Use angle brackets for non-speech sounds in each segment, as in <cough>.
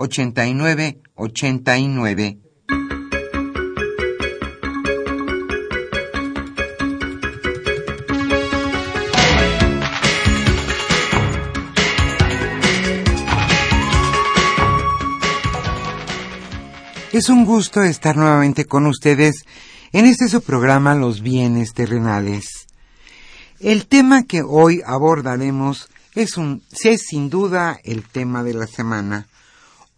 89 89. Es un gusto estar nuevamente con ustedes en este su programa Los bienes terrenales. El tema que hoy abordaremos es un es sin duda el tema de la semana.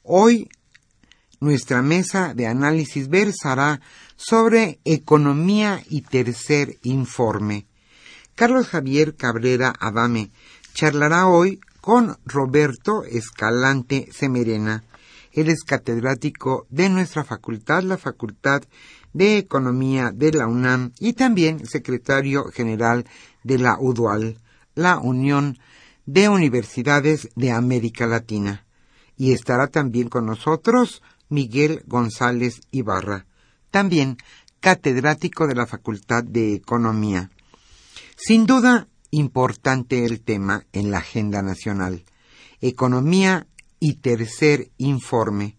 Hoy nuestra mesa de análisis versará sobre economía y tercer informe. Carlos Javier Cabrera Adame charlará hoy con Roberto Escalante Semerena. Él es catedrático de nuestra facultad, la Facultad de Economía de la UNAM, y también secretario general de la UDUAL, la Unión de Universidades de América Latina y estará también con nosotros Miguel González Ibarra, también catedrático de la Facultad de Economía. Sin duda, importante el tema en la agenda nacional. Economía y tercer informe.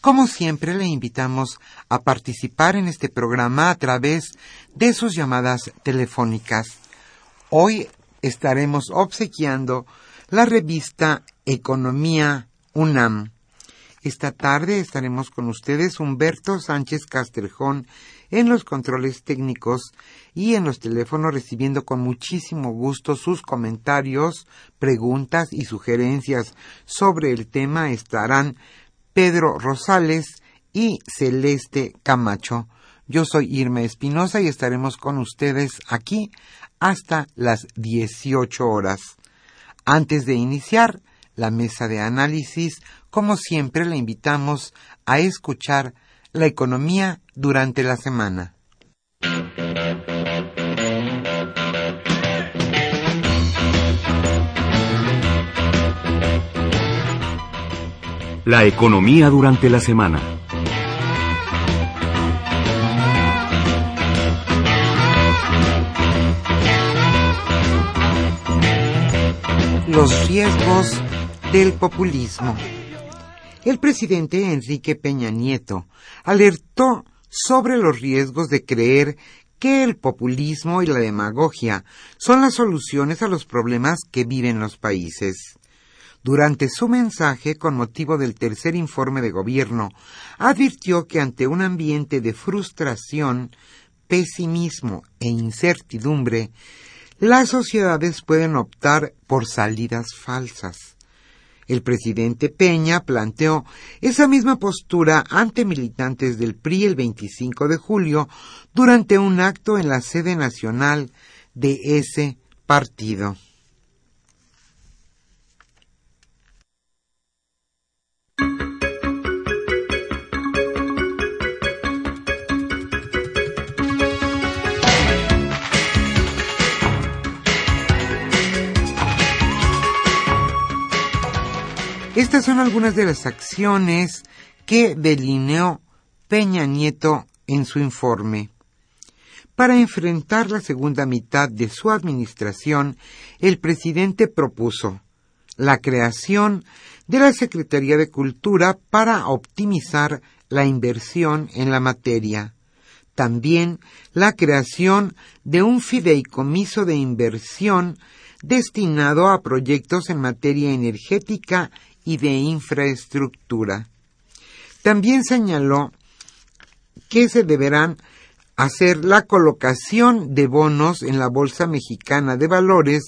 Como siempre, le invitamos a participar en este programa a través de sus llamadas telefónicas. Hoy estaremos obsequiando la revista Economía UNAM. Esta tarde estaremos con ustedes Humberto Sánchez Castrejón en los controles técnicos y en los teléfonos recibiendo con muchísimo gusto sus comentarios, preguntas y sugerencias sobre el tema estarán Pedro Rosales y Celeste Camacho. Yo soy Irma Espinosa y estaremos con ustedes aquí hasta las 18 horas. Antes de iniciar, la mesa de análisis, como siempre le invitamos a escuchar la economía durante la semana. La economía durante la semana. Los riesgos del populismo. El presidente Enrique Peña Nieto alertó sobre los riesgos de creer que el populismo y la demagogia son las soluciones a los problemas que viven los países. Durante su mensaje con motivo del tercer informe de gobierno, advirtió que ante un ambiente de frustración, pesimismo e incertidumbre, las sociedades pueden optar por salidas falsas. El presidente Peña planteó esa misma postura ante militantes del PRI el 25 de julio durante un acto en la sede nacional de ese partido. Estas son algunas de las acciones que delineó Peña Nieto en su informe. Para enfrentar la segunda mitad de su administración, el presidente propuso la creación de la Secretaría de Cultura para optimizar la inversión en la materia. También la creación de un fideicomiso de inversión destinado a proyectos en materia energética y de infraestructura. También señaló que se deberán hacer la colocación de bonos en la Bolsa Mexicana de Valores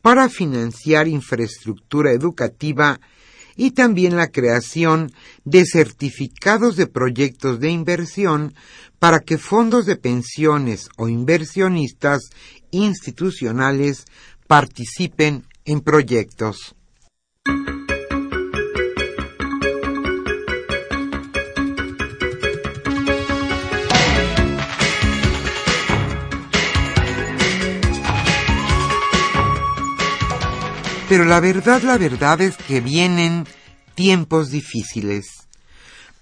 para financiar infraestructura educativa y también la creación de certificados de proyectos de inversión para que fondos de pensiones o inversionistas institucionales participen en proyectos. Pero la verdad, la verdad es que vienen tiempos difíciles.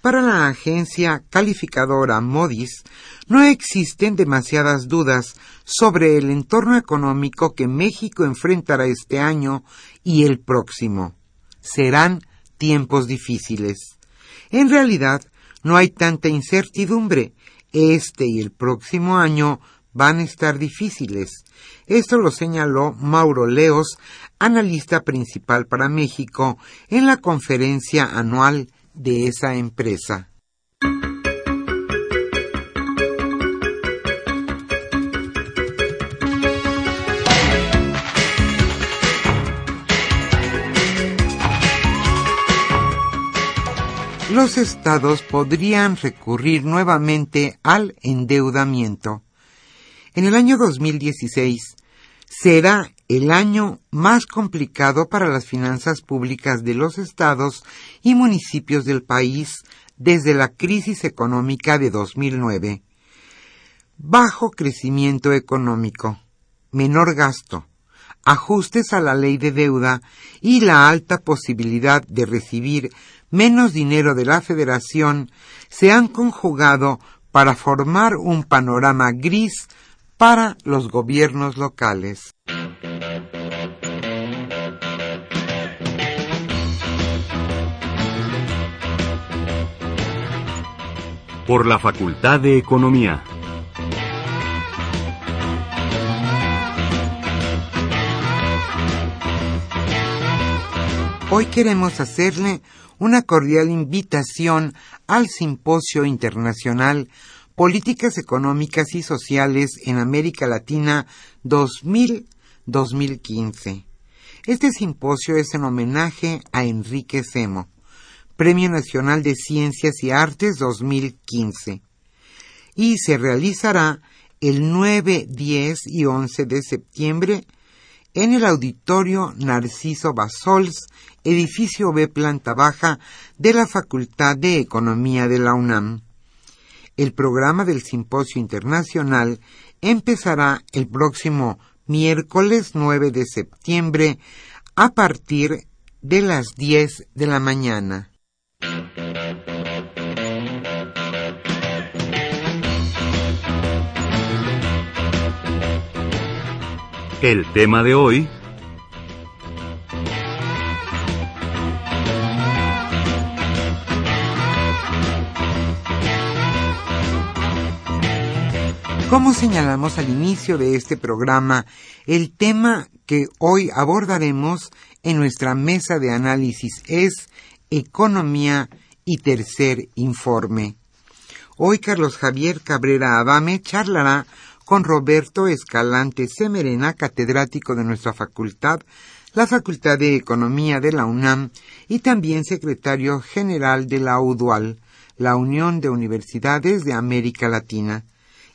Para la agencia calificadora Modis no existen demasiadas dudas sobre el entorno económico que México enfrentará este año y el próximo. Serán tiempos difíciles. En realidad, no hay tanta incertidumbre. Este y el próximo año van a estar difíciles. Esto lo señaló Mauro Leos, analista principal para México, en la conferencia anual de esa empresa. Los estados podrían recurrir nuevamente al endeudamiento. En el año 2016 será el año más complicado para las finanzas públicas de los estados y municipios del país desde la crisis económica de 2009. Bajo crecimiento económico, menor gasto, ajustes a la ley de deuda y la alta posibilidad de recibir menos dinero de la Federación se han conjugado para formar un panorama gris para los gobiernos locales. Por la Facultad de Economía. Hoy queremos hacerle una cordial invitación al Simposio Internacional Políticas Económicas y Sociales en América Latina 2000-2015. Este simposio es en homenaje a Enrique Semo, Premio Nacional de Ciencias y Artes 2015, y se realizará el 9, 10 y 11 de septiembre en el Auditorio Narciso Basols, edificio B planta baja de la Facultad de Economía de la UNAM. El programa del Simposio Internacional empezará el próximo miércoles 9 de septiembre a partir de las 10 de la mañana. El tema de hoy Como señalamos al inicio de este programa, el tema que hoy abordaremos en nuestra mesa de análisis es Economía y Tercer Informe. Hoy Carlos Javier Cabrera Abame charlará con Roberto Escalante Semerena, catedrático de nuestra facultad, la Facultad de Economía de la UNAM y también secretario general de la UDUAL, la Unión de Universidades de América Latina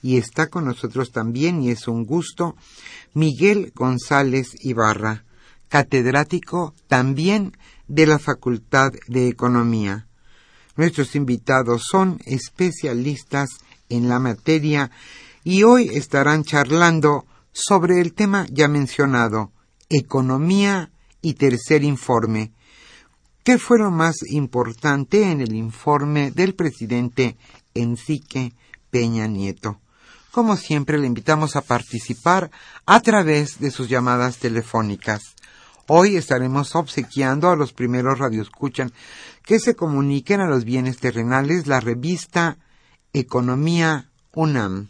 y está con nosotros también, y es un gusto, Miguel González Ibarra, catedrático también de la Facultad de Economía. Nuestros invitados son especialistas en la materia y hoy estarán charlando sobre el tema ya mencionado, economía y tercer informe. ¿Qué fue lo más importante en el informe del presidente Enrique Peña Nieto? Como siempre, le invitamos a participar a través de sus llamadas telefónicas. Hoy estaremos obsequiando a los primeros radioescuchan que se comuniquen a los bienes terrenales la revista Economía UNAM.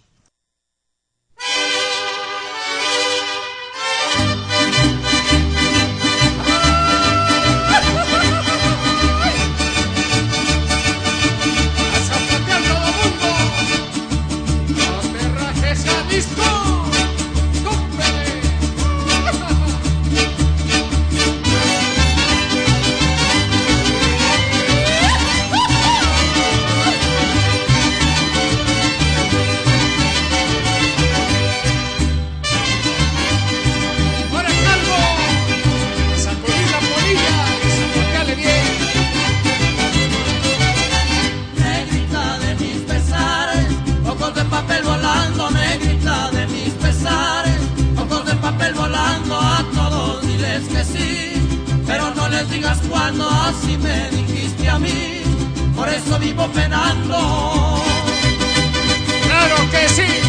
Vivo penando. ¡Claro que sí!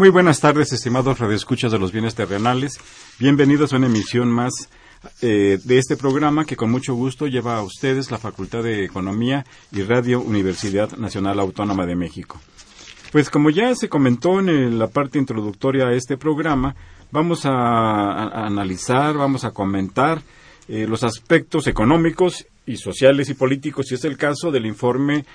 Muy buenas tardes, estimados radioescuchas de los bienes terrenales. Bienvenidos a una emisión más eh, de este programa que con mucho gusto lleva a ustedes la Facultad de Economía y Radio Universidad Nacional Autónoma de México. Pues como ya se comentó en la parte introductoria a este programa, vamos a, analizar, vamos a comentar eh, los aspectos económicos y sociales y políticos, si es el caso, del informe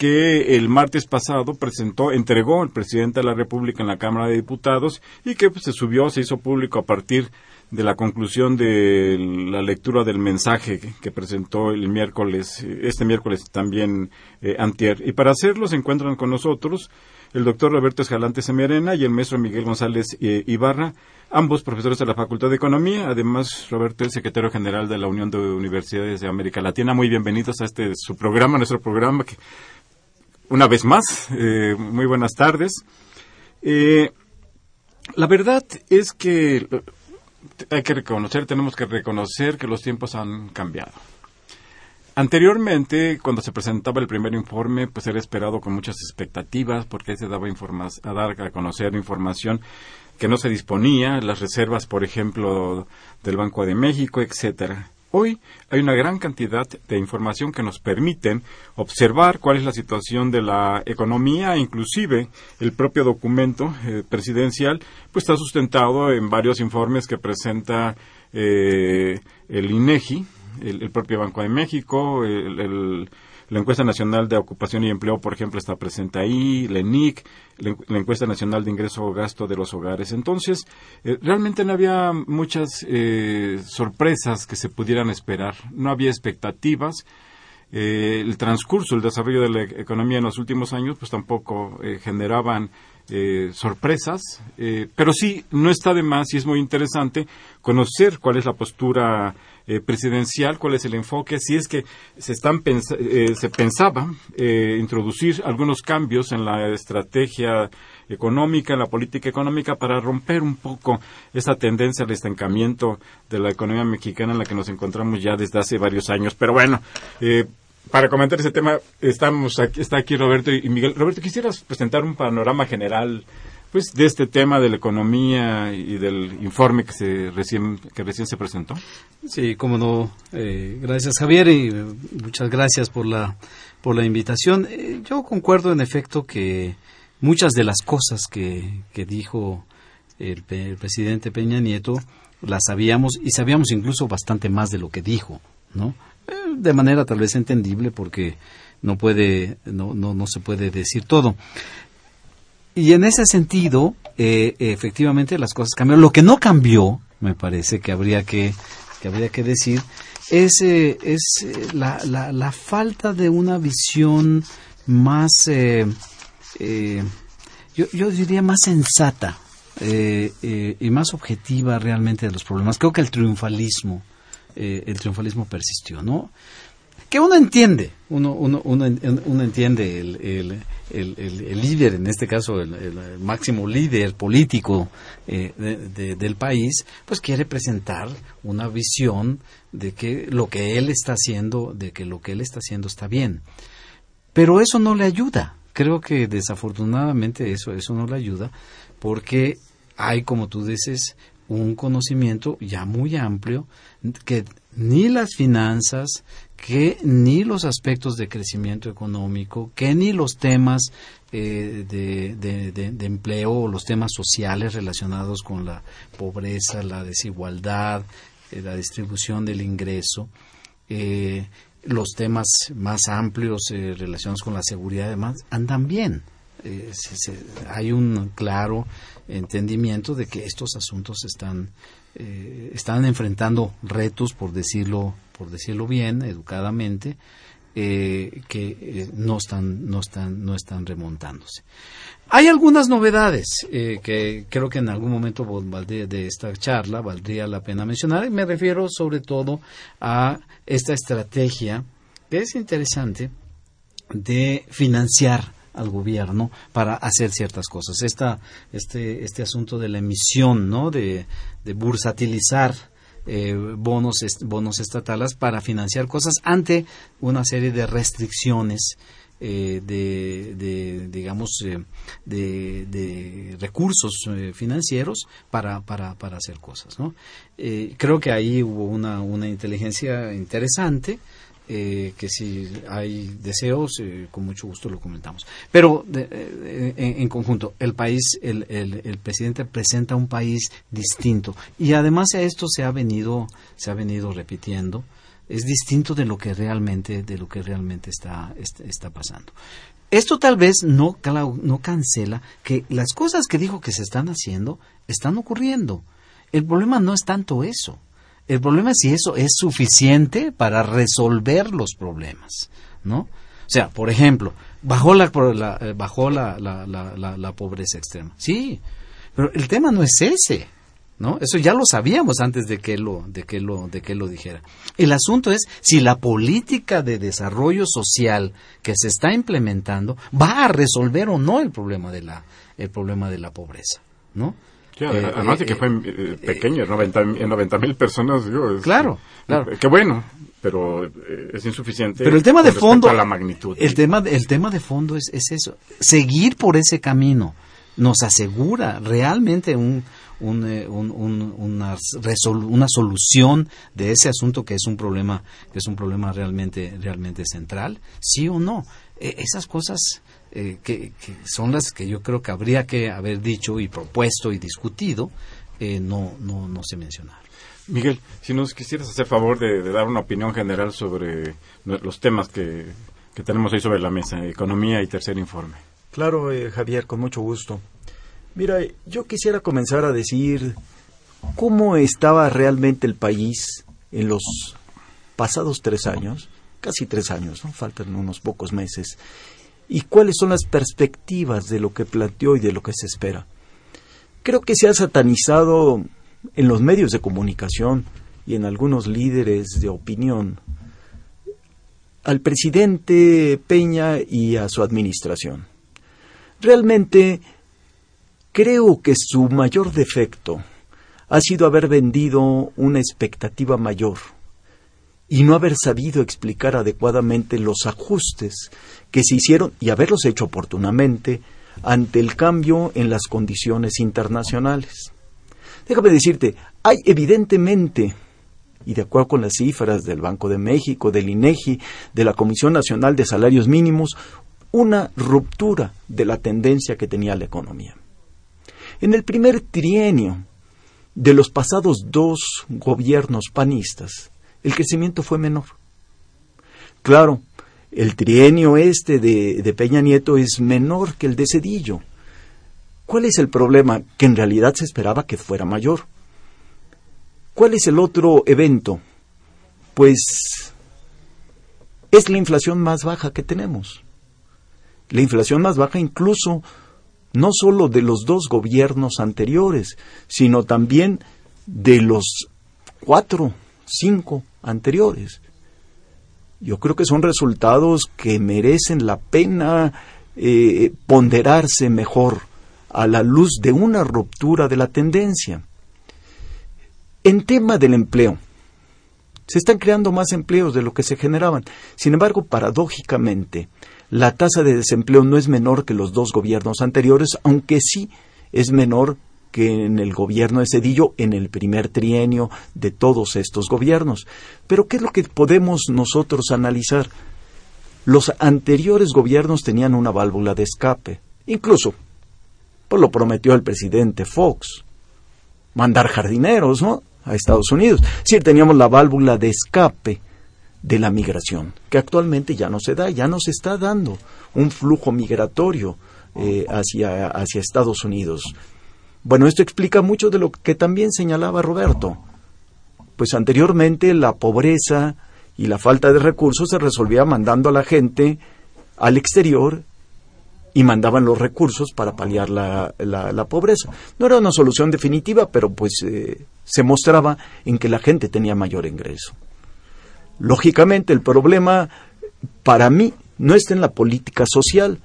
que el martes pasado presentó, entregó el presidente de la República en la Cámara de Diputados y que pues, se subió, se hizo público a partir de la conclusión de la lectura del mensaje que, presentó el miércoles, este miércoles también eh, antier. Y para hacerlo se encuentran con nosotros el doctor Roberto Escalante Semerena y el maestro Miguel González eh, Ibarra, ambos profesores de la Facultad de Economía. Además, Roberto es secretario general de la Unión de Universidades de América Latina. Muy bienvenidos a este su programa, nuestro programa que una vez más, eh, muy buenas tardes. Eh, la verdad es que hay que reconocer, tenemos que reconocer que los tiempos han cambiado. Anteriormente, cuando se presentaba el primer informe, pues era esperado con muchas expectativas porque se daba a dar a conocer información que no se disponía, las reservas, por ejemplo, del Banco de México, etcétera. Hoy hay una gran cantidad de información que nos permiten observar cuál es la situación de la economía, inclusive el propio documento eh, presidencial, pues está sustentado en varios informes que presenta eh, el INEGI, el, propio Banco de México, el la encuesta nacional de ocupación y empleo, por ejemplo, está presente ahí, la ENIC, la encuesta nacional de ingreso o gasto de los hogares. Entonces, eh, realmente no había muchas eh, sorpresas que se pudieran esperar, no había expectativas. Eh, el transcurso, el desarrollo de la economía en los últimos años, pues tampoco generaban sorpresas, pero sí, no está de más y es muy interesante conocer cuál es la postura eh, presidencial, cuál es el enfoque, si es que se, están eh, se pensaba eh, introducir algunos cambios en la estrategia económica, en la política económica, para romper un poco esa tendencia al estancamiento de la economía mexicana en la que nos encontramos ya desde hace varios años. Pero bueno, para comentar ese tema, estamos aquí, está aquí Roberto y Miguel. Roberto, ¿quisieras presentar un panorama general pues de este tema de la economía y del informe que se recién que recién se presentó. Sí, como no. Eh, gracias Javier y eh, muchas gracias por la por la invitación. Eh, yo concuerdo en efecto que muchas de las cosas que, que dijo el, presidente Peña Nieto las sabíamos y sabíamos incluso bastante más de lo que dijo, ¿no? de manera tal vez entendible porque no puede no, no, no se puede decir todo. Y en ese sentido, eh, efectivamente las cosas cambiaron. Lo que no cambió, me parece que habría que, que habría que decir, es, eh, es eh, la, la, la, falta de una visión más, eh, eh, yo, yo, diría más sensata eh, y más objetiva realmente de los problemas. Creo que el triunfalismo, el triunfalismo persistió, ¿no? Que uno entiende, uno, uno, uno, uno entiende el, el, el, líder, en este caso el, máximo líder político eh, de, de, del país, pues quiere presentar una visión de que lo que él está haciendo, de que lo que él está haciendo está bien. Pero eso no le ayuda. Creo que desafortunadamente eso, eso no le ayuda porque hay, como tú dices, un conocimiento ya muy amplio que ni las finanzas, que ni los aspectos de crecimiento económico, que ni los temas eh, de, empleo o los temas sociales relacionados con la pobreza, la desigualdad, eh, la distribución del ingreso, eh, los temas más amplios relacionados con la seguridad y demás, andan bien. Hay un claro entendimiento de que estos asuntos están están enfrentando retos, por decirlo, por decirlo bien, educadamente, eh, que eh, no están, no están, no están remontándose. Hay algunas novedades eh, que creo que en algún momento de esta charla valdría la pena mencionar. Y me refiero sobre todo a esta estrategia que es interesante de financiar al gobierno para hacer ciertas cosas. Esta, este, este asunto de la emisión, ¿no? De bursatilizar eh, bonos, bonos estatales para financiar cosas ante una serie de restricciones eh, de, de, digamos, eh, de, de, recursos eh, financieros para, para, para hacer cosas. ¿no? Creo que ahí hubo una, una inteligencia interesante eh, que si hay deseos, eh, con mucho gusto lo comentamos. Pero de, eh, en, conjunto, el país, el, el, el, presidente presenta un país distinto y además a esto se ha venido, se ha venido repitiendo. Es distinto de lo que realmente, de lo que realmente está, está, está pasando. Esto tal vez no, no cancela que las cosas que dijo que se están haciendo están ocurriendo. El problema no es tanto eso el problema es si eso es suficiente para resolver los problemas, ¿no? O sea, por ejemplo, bajó la, la bajó la, la, la, la, pobreza extrema. Sí, pero el tema no es ese, ¿no? Eso ya lo sabíamos antes de que lo, de que lo, de que lo dijera. El asunto es si la política de desarrollo social que se está implementando va a resolver o no el problema de la, el problema de la pobreza, ¿no? Eh, además de que fue eh, pequeño, en 90 mil personas. Digo, es, claro, claro. Qué bueno, pero es insuficiente. Pero el tema de fondo. A la magnitud. El tema, el tema de fondo es, es eso. Seguir por ese camino nos asegura realmente un, un, un, un, una, resol, una solución de ese asunto que es un problema que es un problema realmente realmente central sí o no e esas cosas eh, que, que, son las que yo creo que habría que haber dicho y propuesto y discutido, eh, no, no, no se mencionaron. Miguel, si nos quisieras hacer favor de, de dar una opinión general sobre los temas que, que, tenemos ahí sobre la mesa, economía y tercer informe. Claro, eh, Javier, con mucho gusto. Mira, yo quisiera comenzar a decir cómo estaba realmente el país en los pasados tres años, casi tres años, ¿no? faltan unos pocos meses, y cuáles son las perspectivas de lo que planteó y de lo que se espera. Creo que se ha satanizado en los medios de comunicación y en algunos líderes de opinión al presidente Peña y a su administración. Realmente creo que su mayor defecto ha sido haber vendido una expectativa mayor y no haber sabido explicar adecuadamente los ajustes que se hicieron y haberlos hecho oportunamente ante el cambio en las condiciones internacionales. Déjame decirte, hay evidentemente, y de acuerdo con las cifras del Banco de México, del INEGI, de la Comisión Nacional de Salarios Mínimos, una ruptura de la tendencia que tenía la economía. En el primer trienio de los pasados dos gobiernos panistas, el crecimiento fue menor. Claro, el trienio este de, Peña Nieto es menor que el de Cedillo. ¿Cuál es el problema? Que en realidad se esperaba que fuera mayor. ¿Cuál es el otro evento? Pues es la inflación más baja que tenemos. La inflación más baja incluso no solo de los dos gobiernos anteriores, sino también de los cuatro, cinco anteriores. Yo creo que son resultados que merecen la pena eh, ponderarse mejor a la luz de una ruptura de la tendencia. En tema del empleo, se están creando más empleos de lo que se generaban. Sin embargo, paradójicamente, la tasa de desempleo no es menor que los dos gobiernos anteriores, aunque sí es menor que en el gobierno de Cedillo en el primer trienio de todos estos gobiernos. Pero ¿qué es lo que podemos nosotros analizar? Los anteriores gobiernos tenían una válvula de escape. Incluso, pues lo prometió el presidente Fox. Mandar jardineros, ¿no? A Estados Unidos. Sí, teníamos la válvula de escape de la migración, que actualmente ya no se da, ya no se está dando un flujo migratorio eh, hacia, hacia Estados Unidos. Bueno, esto explica mucho de lo que también señalaba Roberto. Pues anteriormente la pobreza y la falta de recursos se resolvía mandando a la gente al exterior y mandaban los recursos para paliar la, la, pobreza. No era una solución definitiva, pero pues eh, se mostraba en que la gente tenía mayor ingreso. Lógicamente el problema para mí no está en la política social,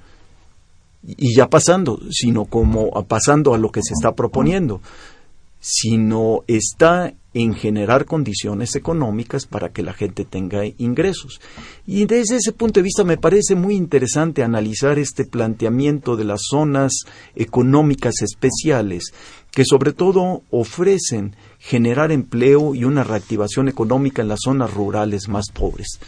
y ya pasando, sino como pasando a lo que se está proponiendo, sino está en generar condiciones económicas para que la gente tenga ingresos. Y desde ese punto de vista me parece muy interesante analizar este planteamiento de las zonas económicas especiales, que sobre todo ofrecen generar empleo y una reactivación económica en las zonas rurales más pobres.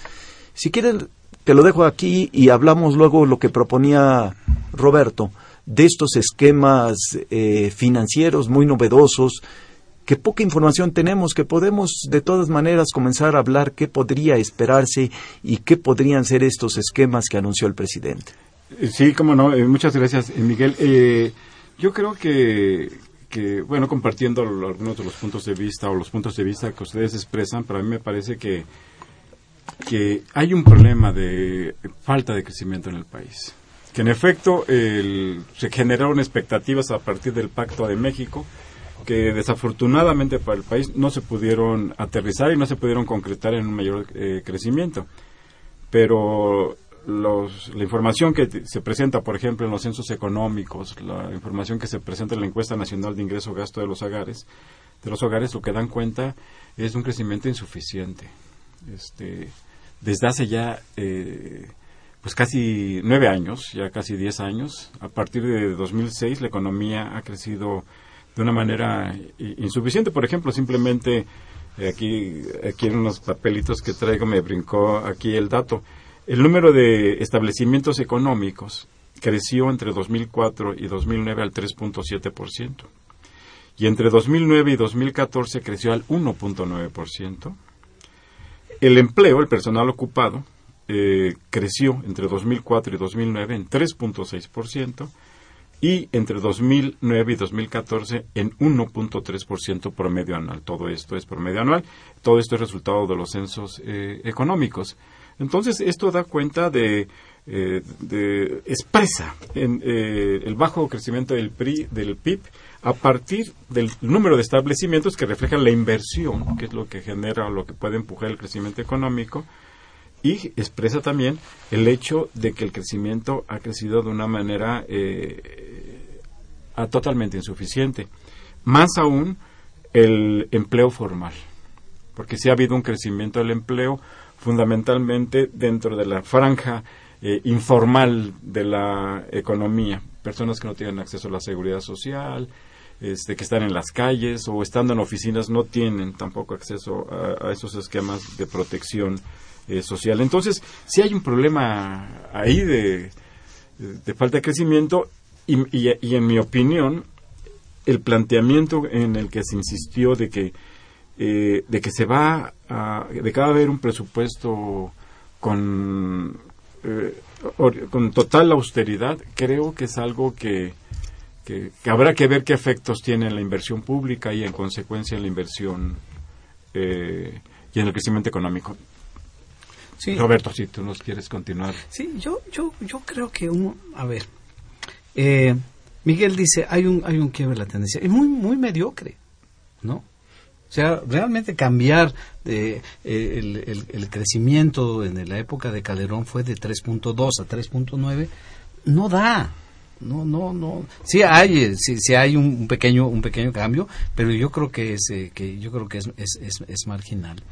Si quieren, te lo dejo aquí y hablamos luego lo que proponía Roberto de estos esquemas eh, financieros muy novedosos que poca información tenemos, que podemos de todas maneras comenzar a hablar qué podría esperarse y qué podrían ser estos esquemas que anunció el presidente. Eh, sí, cómo no. Eh, muchas gracias, Miguel. yo creo que, que, bueno, compartiendo algunos de los puntos de vista o los puntos de vista que ustedes expresan, para mí me parece que que hay un problema de falta de crecimiento en el país. Que en efecto se generaron expectativas a partir del Pacto de México que desafortunadamente para el país no se pudieron aterrizar y no se pudieron concretar en un mayor eh, crecimiento. Pero la información que se presenta, por ejemplo, en los censos económicos, la información que se presenta en la encuesta nacional de ingreso gasto de los hogares, de los hogares, lo que dan cuenta es un crecimiento insuficiente. Este, desde hace ya eh, pues casi nueve años, ya casi diez años. A partir de 2006 la economía ha crecido de una manera insuficiente. Por ejemplo, simplemente eh, aquí, aquí en unos papelitos que traigo me brincó aquí el dato. El número de establecimientos económicos creció entre 2004 y 2009 al 3.7%. Y entre 2009 y 2014 creció al 1.9%. El empleo, el personal ocupado, eh, creció entre 2004 y 2009 en 3.6% y entre 2009 y 2014 en 1.3% promedio anual. Todo esto es promedio anual. Todo esto es resultado de los censos eh, económicos. Entonces, esto da cuenta de, eh, de expresa en, el bajo crecimiento del, PRI, del PIB a partir del número de establecimientos que reflejan la inversión, que es lo que genera o lo que puede empujar el crecimiento económico, y expresa también el hecho de que el crecimiento ha crecido de una manera eh, totalmente insuficiente. Más aún el empleo formal, porque sí ha habido un crecimiento del empleo fundamentalmente dentro de la franja eh, informal de la economía, personas que no tienen acceso a la seguridad social, este, que están en las calles o estando en oficinas no tienen tampoco acceso a, esos esquemas de protección eh, social. Entonces, si hay un problema ahí de, de falta de crecimiento y, y, en mi opinión, el planteamiento en el que se insistió de que eh, de que se va a, de que va a haber un presupuesto con eh, con total austeridad creo que es algo que que, habrá que ver qué efectos tiene en la inversión pública y en consecuencia en la inversión eh, y en el crecimiento económico. Sí. Roberto, si tú nos quieres continuar. Sí, yo, yo, yo creo que uno, a ver, eh, Miguel dice, hay un, hay un quiebre de la tendencia, es muy, muy mediocre, ¿no? O sea, realmente cambiar de, eh, el, el, crecimiento en la época de Calderón fue de 3.2 a 3.9, no da, no no no. Sí hay eh, sí, hay un, pequeño un pequeño cambio pero yo creo que es eh, que yo creo que es, es, es, marginal.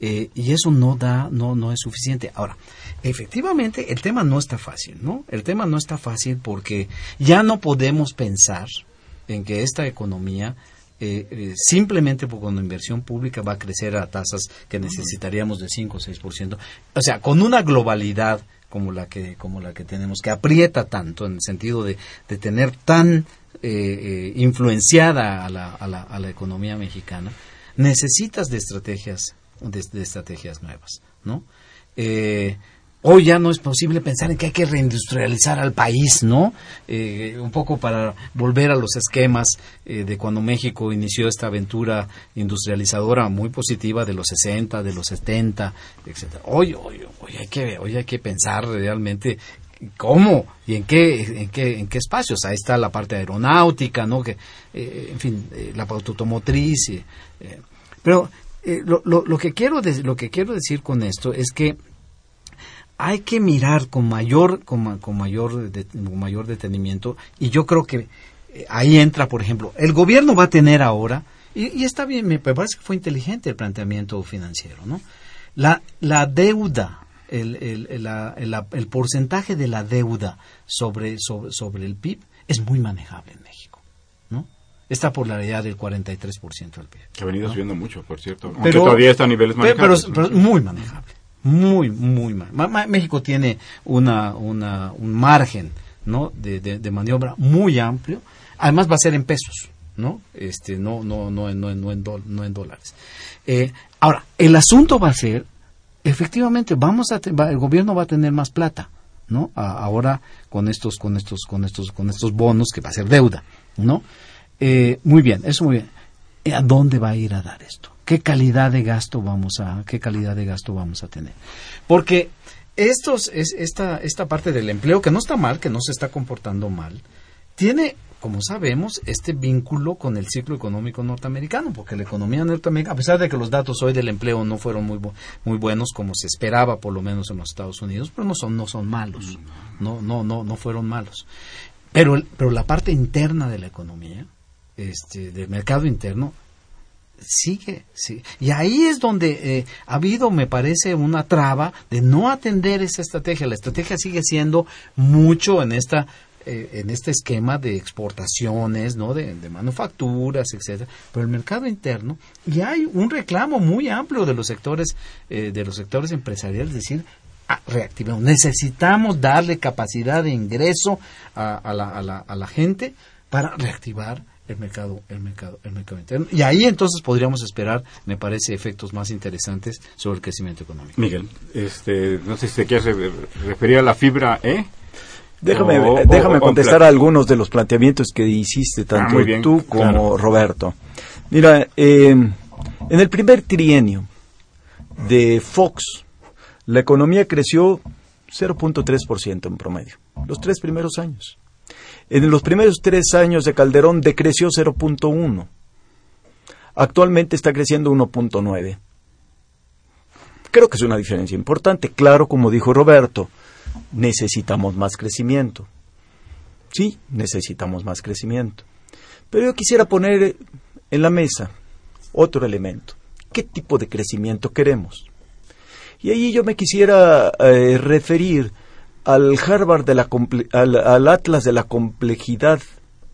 Eh, y eso no da no no es suficiente. Ahora efectivamente el tema no está fácil no el tema no está fácil porque ya no podemos pensar en que esta economía simplemente porque con inversión pública va a crecer a tasas que necesitaríamos de 5 o 6%. O sea, con una globalidad como la que como la que tenemos que aprieta tanto en el sentido de, de tener tan eh, eh, influenciada a la, a, la, a la, economía mexicana necesitas de estrategias de, de estrategias nuevas no eh, Hoy ya no es posible pensar en que hay que reindustrializar al país, ¿no? Eh, un poco para volver a los esquemas eh, de cuando México inició esta aventura industrializadora muy positiva de los 60, de los 70, etcétera. Hoy, hoy, hoy hay que, hoy hay que pensar realmente cómo y en qué, en qué, en qué espacios. Ahí está la parte aeronáutica, ¿no? Que, eh, en fin, la automotriz. pero lo, lo, lo, que quiero lo que quiero decir con esto es que hay que mirar con mayor, con, con mayor, mayor detenimiento y yo creo que eh, ahí entra, por ejemplo, el gobierno va a tener ahora, y, está bien, me parece que fue inteligente el planteamiento financiero, ¿no? La, la deuda, el, el, el, porcentaje de la deuda sobre, sobre, sobre el PIB es muy manejable en México, ¿no? Está por la realidad del 43% del PIB. Que ha venido subiendo mucho, por cierto. Aunque todavía está a niveles manejables. pero muy manejable muy, muy mal. México tiene una, una, un margen ¿no? De, de, maniobra muy amplio. Además va a ser en pesos, ¿no? Este, no, no, no, no, no, en, no en dólares. Eh, ahora, el asunto va a ser, efectivamente, vamos a el gobierno va a tener más plata, ¿no? ahora con estos, con estos, con estos, con estos bonos que va a ser deuda, ¿no? Eh, muy bien, eso muy bien. ¿A dónde va a ir a dar esto? Qué calidad de gasto vamos a qué calidad de gasto vamos a tener porque estos es esta esta parte del empleo que no está mal que no se está comportando mal tiene como sabemos, este vínculo con el ciclo económico norteamericano, porque la economía norteamericana, a pesar de que los datos hoy del empleo no fueron muy, muy buenos como se esperaba, por lo menos en los Estados Unidos, pero no son, no son malos, no, no, no, no fueron malos. Pero, pero la parte interna de la economía, este, del mercado interno, sigue, sí. Y ahí es donde eh, ha habido, me parece, una traba de no atender esa estrategia. La estrategia sigue siendo mucho en esta eh, en este esquema de exportaciones, ¿no? De, manufacturas, etcétera, pero el mercado interno y hay un reclamo muy amplio de los sectores eh, de los sectores empresariales, es decir, ah, reactivamos, necesitamos darle capacidad de ingreso a, la, a, la, a la gente para reactivar el mercado, el mercado, el mercado interno. Y ahí entonces podríamos esperar, me parece, efectos más interesantes sobre el crecimiento económico. Miguel, este, no sé si te quieres referir a la fibra E. Déjame, déjame contestar a algunos de los planteamientos que hiciste, ah, tanto tú como Roberto. Mira, eh, en el primer trienio de Fox, la economía creció 0.3% en promedio, los tres primeros años. En los primeros tres años de Calderón decreció 0.1. Actualmente está creciendo 1.9. Creo que es una diferencia importante. Claro, como dijo Roberto, necesitamos más crecimiento. Sí, necesitamos más crecimiento. Pero yo quisiera poner en la mesa otro elemento. ¿Qué tipo de crecimiento queremos? Y ahí yo me quisiera eh, referir al Harvard de la al, al Atlas de la complejidad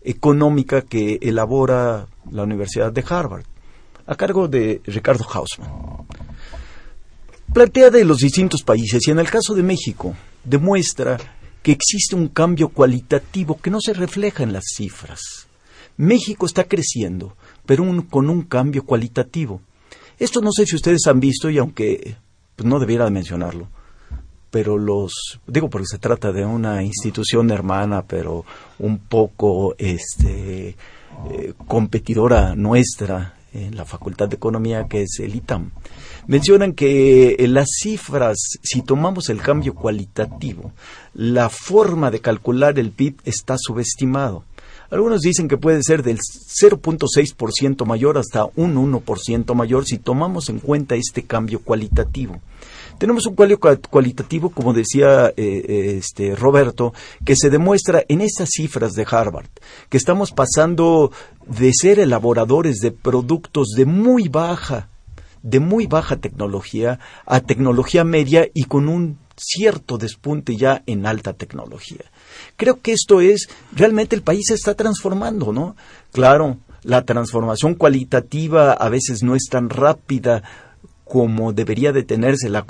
económica que elabora la Universidad de Harvard, a cargo de Ricardo Hausman. Plantea de los distintos países y en el caso de México demuestra que existe un cambio cualitativo que no se refleja en las cifras. México está creciendo, pero con un cambio cualitativo. Esto no sé si ustedes han visto y aunque pues, no debiera mencionarlo, pero los digo porque se trata de una institución hermana, pero un poco este eh, competidora nuestra en la Facultad de Economía que es el ITAM. Mencionan que eh, las cifras, si tomamos el cambio cualitativo, la forma de calcular el PIB está subestimado. Algunos dicen que puede ser del 0.6% mayor hasta un 1% mayor si tomamos en cuenta este cambio cualitativo. Tenemos un cambio cualitativo, como decía eh, eh, este Roberto, que se demuestra en estas cifras de Harvard, que estamos pasando de ser elaboradores de productos de muy baja, de muy baja tecnología a tecnología media y con un cierto despunte ya en alta tecnología. Creo que esto es, realmente el país se está transformando, ¿no? Claro, la transformación cualitativa a veces no es tan rápida como debería detenerse la,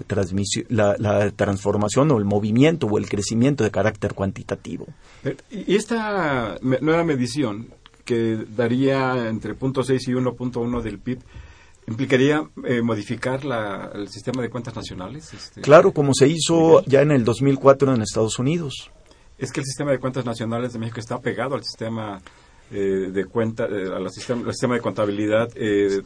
la, transformación o el movimiento o el crecimiento de carácter cuantitativo. Eh, y esta nueva medición que daría entre 0.6 y 1.1 del PIB ¿Implicaría eh, modificar el sistema de cuentas nacionales? Este, claro, como se hizo ya en el 2004 en Estados Unidos. Es que el sistema de cuentas nacionales de México está pegado al sistema eh, de cuenta, eh, al sistema, sistema, de contabilidad eh,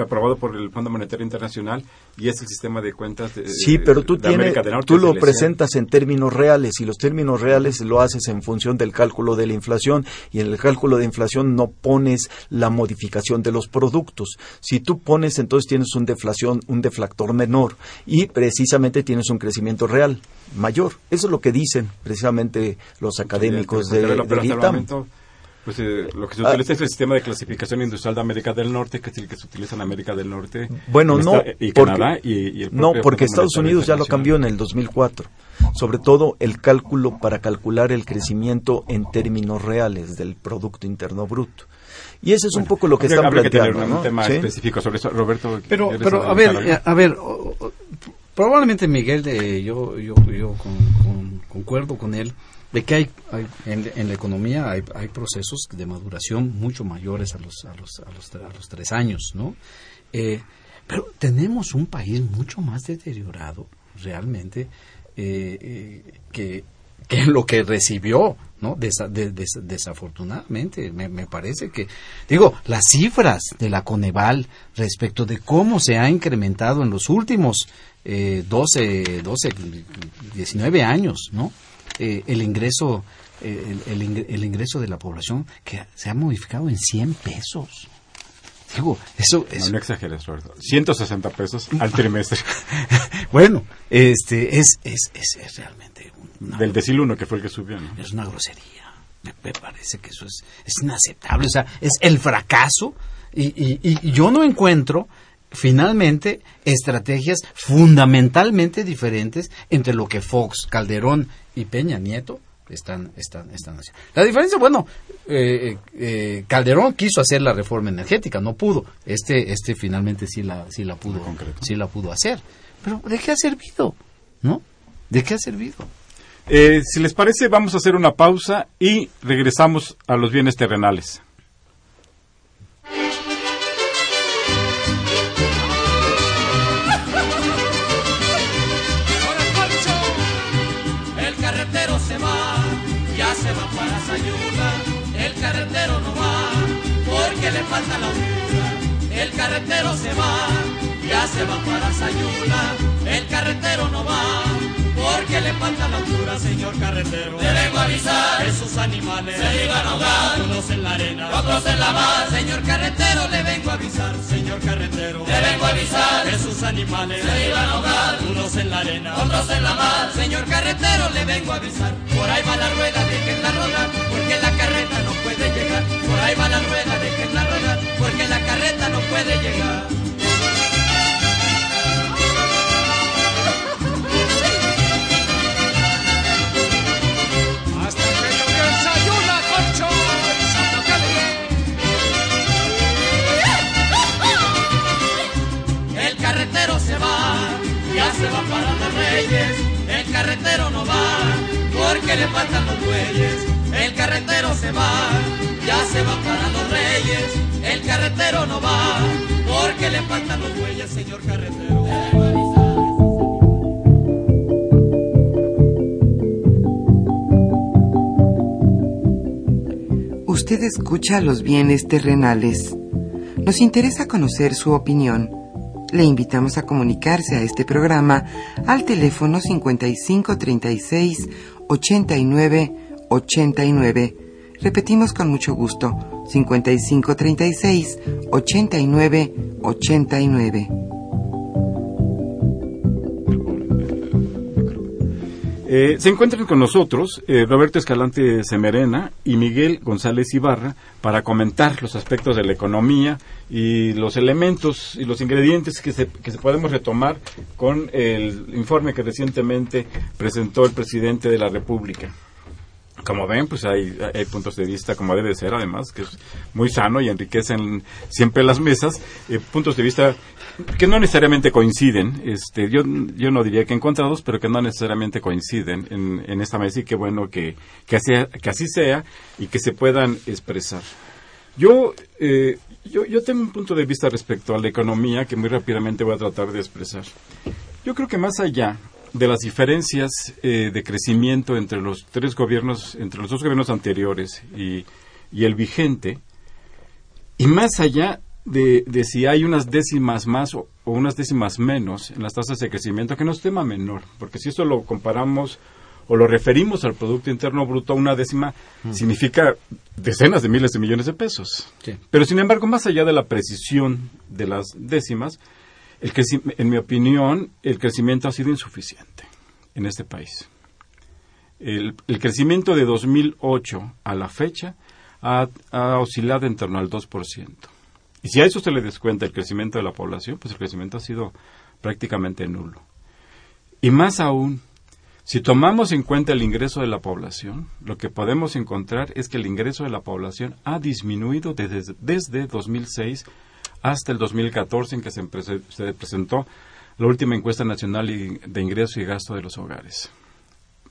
aprobado por el Fondo Monetario Internacional y es el sistema de cuentas de, Sí, pero tú, tienes, tú lo presentas en términos reales y los términos reales lo haces en función del cálculo de la inflación y en el cálculo de inflación no pones la modificación de los productos. Si tú pones, entonces tienes un deflación, un deflactor menor y precisamente tienes un crecimiento real mayor. Eso es lo que dicen precisamente los académicos de, del ITAM. Pues eh, lo que se utiliza es el sistema de clasificación industrial de América del Norte, que es el que se utiliza en América del Norte. Bueno, no, y Canadá y, el No, porque Estados Unidos ya lo cambió en el 2004. Sobre todo el cálculo para calcular el crecimiento en términos reales del Producto Interno Bruto. Y eso es un poco lo que están planteando. Que un tema específico sobre eso, Roberto. Pero, pero a ver, eh, a ver, probablemente Miguel, de, yo, yo, yo concuerdo con él de que hay, en, la economía hay, hay, procesos de maduración mucho mayores a los, a los, a los, a los tres años, ¿no? Eh, pero tenemos un país mucho más deteriorado realmente eh, eh, que, que lo que recibió, ¿no? desafortunadamente, me, me, parece que, digo, las cifras de la Coneval respecto de cómo se ha incrementado en los últimos eh, 12, 12, 19 años, ¿no? Eh, el ingreso eh, el, ingreso de la población que se ha modificado en 100 pesos. Digo, eso, No, no exageres, 160 pesos al trimestre. <laughs> bueno, este es, es, es, realmente... Del decil uno que fue el que subió, Es una grosería. Me, parece que eso es, es inaceptable. O sea, es el fracaso y, y, y yo no encuentro finalmente estrategias fundamentalmente diferentes entre lo que Fox, Calderón y Peña Nieto están, están, están haciendo. La diferencia, bueno, eh, eh, Calderón quiso hacer la reforma energética, no pudo. Este, este finalmente sí la, sí la pudo, sí la pudo hacer. Pero ¿de qué ha servido? ¿No? ¿De qué ha servido? Eh, si les parece, vamos a hacer una pausa y regresamos a los bienes terrenales. Falta la. El carretero se va, ya se va para Sayula. El carretero no va, porque le falta la altura, señor carretero. Le vengo a avisar que sus animales se iban a ahogar. Unos en la arena, otros en la mar. Señor carretero, le vengo a avisar, señor carretero. Le vengo a avisar que sus animales se iban a ahogar. Unos en la arena, otros en la mar. Señor carretero, le vengo a avisar. Por ahí va la rueda, la rodar, porque la carreta no por ahí va la rueda, déjenla rodar, porque la carreta no puede llegar. se va para los reyes, el carretero no va, porque le faltan los bueyes. El carretero se va, ya se va para los reyes. El carretero no va, porque le faltan los bueyes, señor carretero. Usted escucha los bienes terrenales. Nos interesa conocer su opinión. Le invitamos a comunicarse a este programa al teléfono 5536 89 89. Repetimos con mucho gusto, 5536 89 89. Eh, se encuentran con nosotros eh, Roberto Escalante Semerena y Miguel González Ibarra para comentar los aspectos de la economía y los elementos y los ingredientes que se, que se podemos retomar con el informe que recientemente presentó el presidente de la República. Como ven, pues hay, hay puntos de vista, como debe ser, además, que es muy sano y enriquecen siempre las mesas, eh, puntos de vista que no necesariamente coinciden, este, yo, yo no diría que encontrados, pero que no necesariamente coinciden en, en esta mesa y qué bueno que, que, así, que así sea y que se puedan expresar. Yo, eh, yo, yo tengo un punto de vista respecto a la economía que muy rápidamente voy a tratar de expresar. Yo creo que más allá de las diferencias eh, de crecimiento entre los tres gobiernos, entre los dos gobiernos anteriores y, y el vigente, y más allá de, de, si hay unas décimas más o, o, unas décimas menos en las tasas de crecimiento, que no es tema menor, porque si esto lo comparamos o lo referimos al Producto Interno Bruto, una décima mm. significa decenas de miles de millones de pesos. Sí. Pero sin embargo, más allá de la precisión de las décimas, el en mi opinión, el crecimiento ha sido insuficiente en este país. El, crecimiento de 2008 a la fecha ha, ha, oscilado en torno al 2%. Y si a eso se le descuenta el crecimiento de la población, pues el crecimiento ha sido prácticamente nulo. Y más aún, si tomamos en cuenta el ingreso de la población, lo que podemos encontrar es que el ingreso de la población ha disminuido desde, desde 2006 hasta el 2014 en que se, se presentó la última encuesta nacional de ingreso y gasto de los hogares.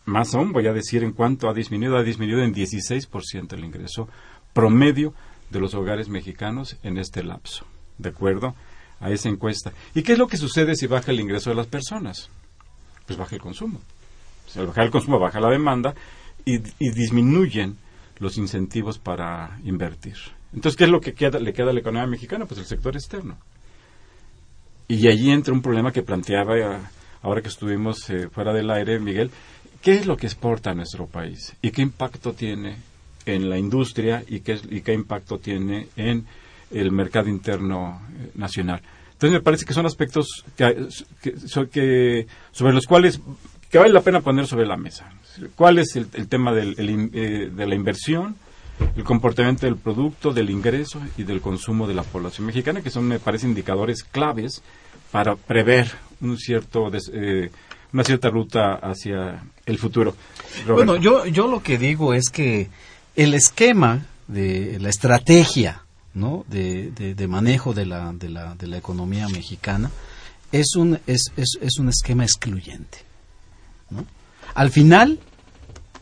Más aún, voy a decir en cuánto ha disminuido, ha disminuido en 16% el ingreso promedio de los hogares mexicanos en este lapso, de acuerdo a esa encuesta. ¿Y qué es lo que sucede si baja el ingreso de las personas? Pues baja el consumo. Si al bajar el consumo, baja la demanda y, y disminuyen los incentivos para invertir. Entonces, ¿qué es lo que queda, le queda a la economía mexicana? Pues el sector externo. Y allí entra un problema que planteaba eh, ahora que estuvimos eh, fuera del aire, Miguel. ¿Qué es lo que exporta nuestro país? ¿Y qué impacto tiene en la industria y qué, y qué impacto tiene en el mercado interno eh, nacional? Entonces, me parece que son aspectos que, que, que, sobre los cuales que vale la pena poner sobre la mesa. ¿Cuál es el, tema del, el, eh, de la inversión? El comportamiento del producto, del ingreso y del consumo de la población mexicana, que son, me parece, indicadores claves para prever un cierto eh, una cierta ruta hacia el futuro. Bueno, yo, yo lo que digo es que el esquema de la estrategia ¿no? de, de, manejo de la, de, la, de la economía mexicana es un, es, es, es un esquema excluyente. Al final,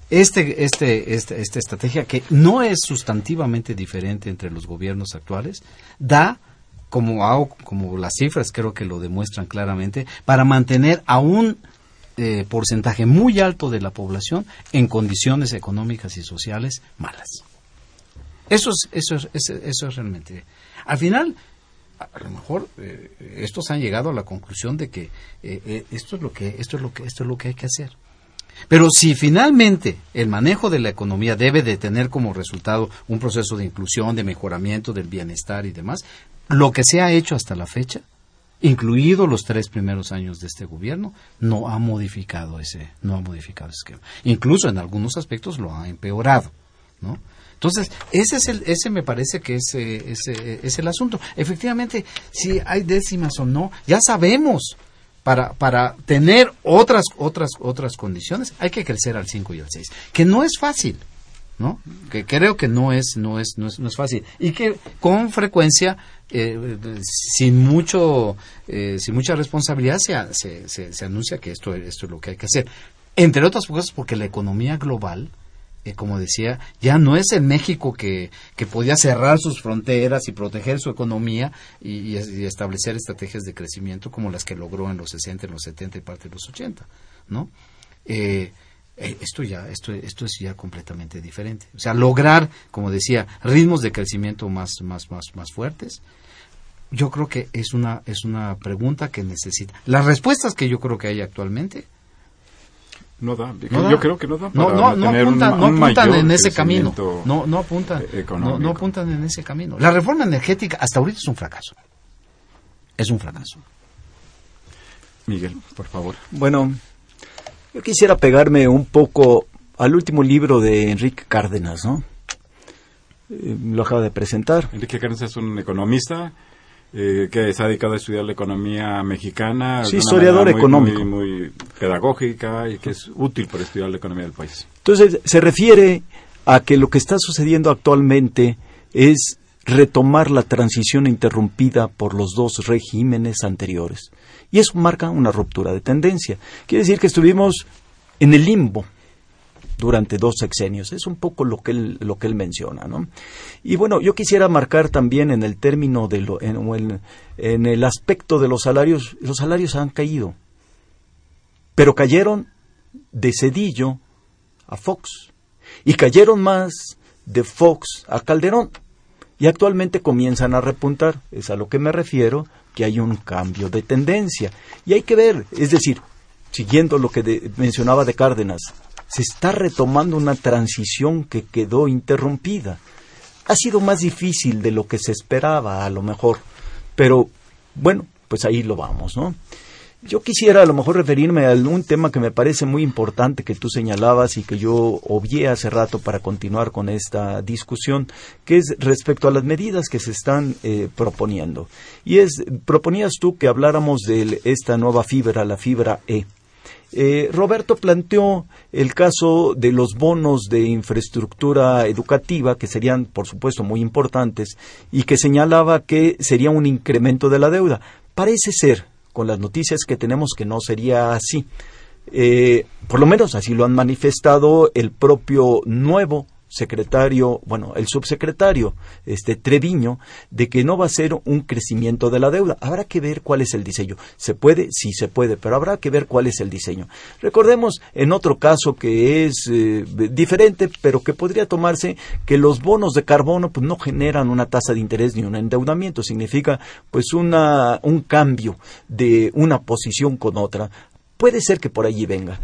este, este, este, esta estrategia, que no es sustantivamente diferente entre los gobiernos actuales, da, como, como las cifras creo que lo demuestran claramente, para mantener a un eh, porcentaje muy alto de la población en condiciones económicas y sociales malas. Eso es, eso es, eso, es realmente. Al final, a lo mejor eh, estos han llegado a la conclusión de que eh, esto es lo que esto es lo que esto es lo que hay que hacer. Pero si finalmente el manejo de la economía debe de tener como resultado un proceso de inclusión, de mejoramiento del bienestar y demás, lo que se ha hecho hasta la fecha, incluido los tres primeros años de este gobierno, no ha modificado ese, no ha modificado ese esquema. Incluso en algunos aspectos lo ha empeorado, ¿no? Entonces, ese es el, ese me parece que es, ese, es el asunto. Efectivamente, si hay décimas o no, ya sabemos para, para tener otras, otras, otras condiciones, hay que crecer al 5 y al 6, que no es fácil, ¿no? Que creo que no es, no es, no es, no es fácil. Y que con frecuencia, eh, sin mucho, eh, sin mucha responsabilidad, se, se, se, se, anuncia que esto, esto es lo que hay que hacer. Entre otras cosas porque la economía global, como decía, ya no es el México que, que podía cerrar sus fronteras y proteger su economía y, y establecer estrategias de crecimiento como las que logró en los 60, en los 70 y parte de los 80, ¿no? Eh, eh, esto ya esto esto es ya completamente diferente o sea lograr como decía ritmos de crecimiento más más más más fuertes yo creo que es una es una pregunta que necesita las respuestas que yo creo que hay actualmente no da. No da. Yo creo que no da. no para no, apuntan, no un apuntan en ese camino no no apuntan no apuntan en ese camino la reforma energética hasta ahorita es un fracaso es un fracaso Miguel, por favor. Bueno, yo quisiera pegarme un poco al último libro de Enrique Cárdenas, ¿no? Eh, lo acaba de presentar. Enrique Cárdenas es un economista eh, que se ha dedicado a estudiar la economía mexicana. Sí, historiador muy- económico. Muy, muy pedagógica y que es útil para estudiar la economía del país. Entonces, se refiere a que lo que está sucediendo actualmente es retomar la transición interrumpida por los dos regímenes anteriores. Y eso marca una ruptura de tendencia. Quiere decir que estuvimos en el limbo durante dos sexenios. Es un poco lo que él, lo que él menciona, ¿no? Y bueno, yo quisiera marcar también en el término de lo, en, en- el aspecto de los salarios, los salarios han caído, pero cayeron de Cedillo a Fox y cayeron más de Fox a Calderón y actualmente comienzan a repuntar. Es a lo que me refiero, que hay un cambio de tendencia. Y hay que ver, es decir, siguiendo lo que mencionaba de Cárdenas, se está retomando una transición que quedó interrumpida. Ha sido más difícil de lo que se esperaba, a lo mejor, pero bueno, pues ahí lo vamos, ¿no? Yo quisiera a lo mejor referirme a un tema que me parece muy importante que tú señalabas y que yo obvié hace rato para continuar con esta discusión, que es respecto a las medidas que se están eh, proponiendo. Y es, proponías tú que habláramos de esta nueva fibra, la fibra E. Eh, Roberto planteó el caso de los bonos de infraestructura educativa, que serían, por supuesto, muy importantes, y que señalaba que sería un incremento de la deuda. Parece ser, con las noticias que tenemos, que no sería así. Eh, por lo menos así lo han manifestado el propio nuevo secretario, bueno, el subsecretario, este Treviño, de que no va a ser un crecimiento de la deuda. Habrá que ver cuál es el diseño. ¿Se puede? Sí se puede, pero habrá que ver cuál es el diseño. Recordemos en otro caso que es eh, diferente, pero que podría tomarse que los bonos de carbono pues no generan una tasa de interés ni un endeudamiento, significa pues una un cambio de una posición con otra. Puede ser que por allí venga.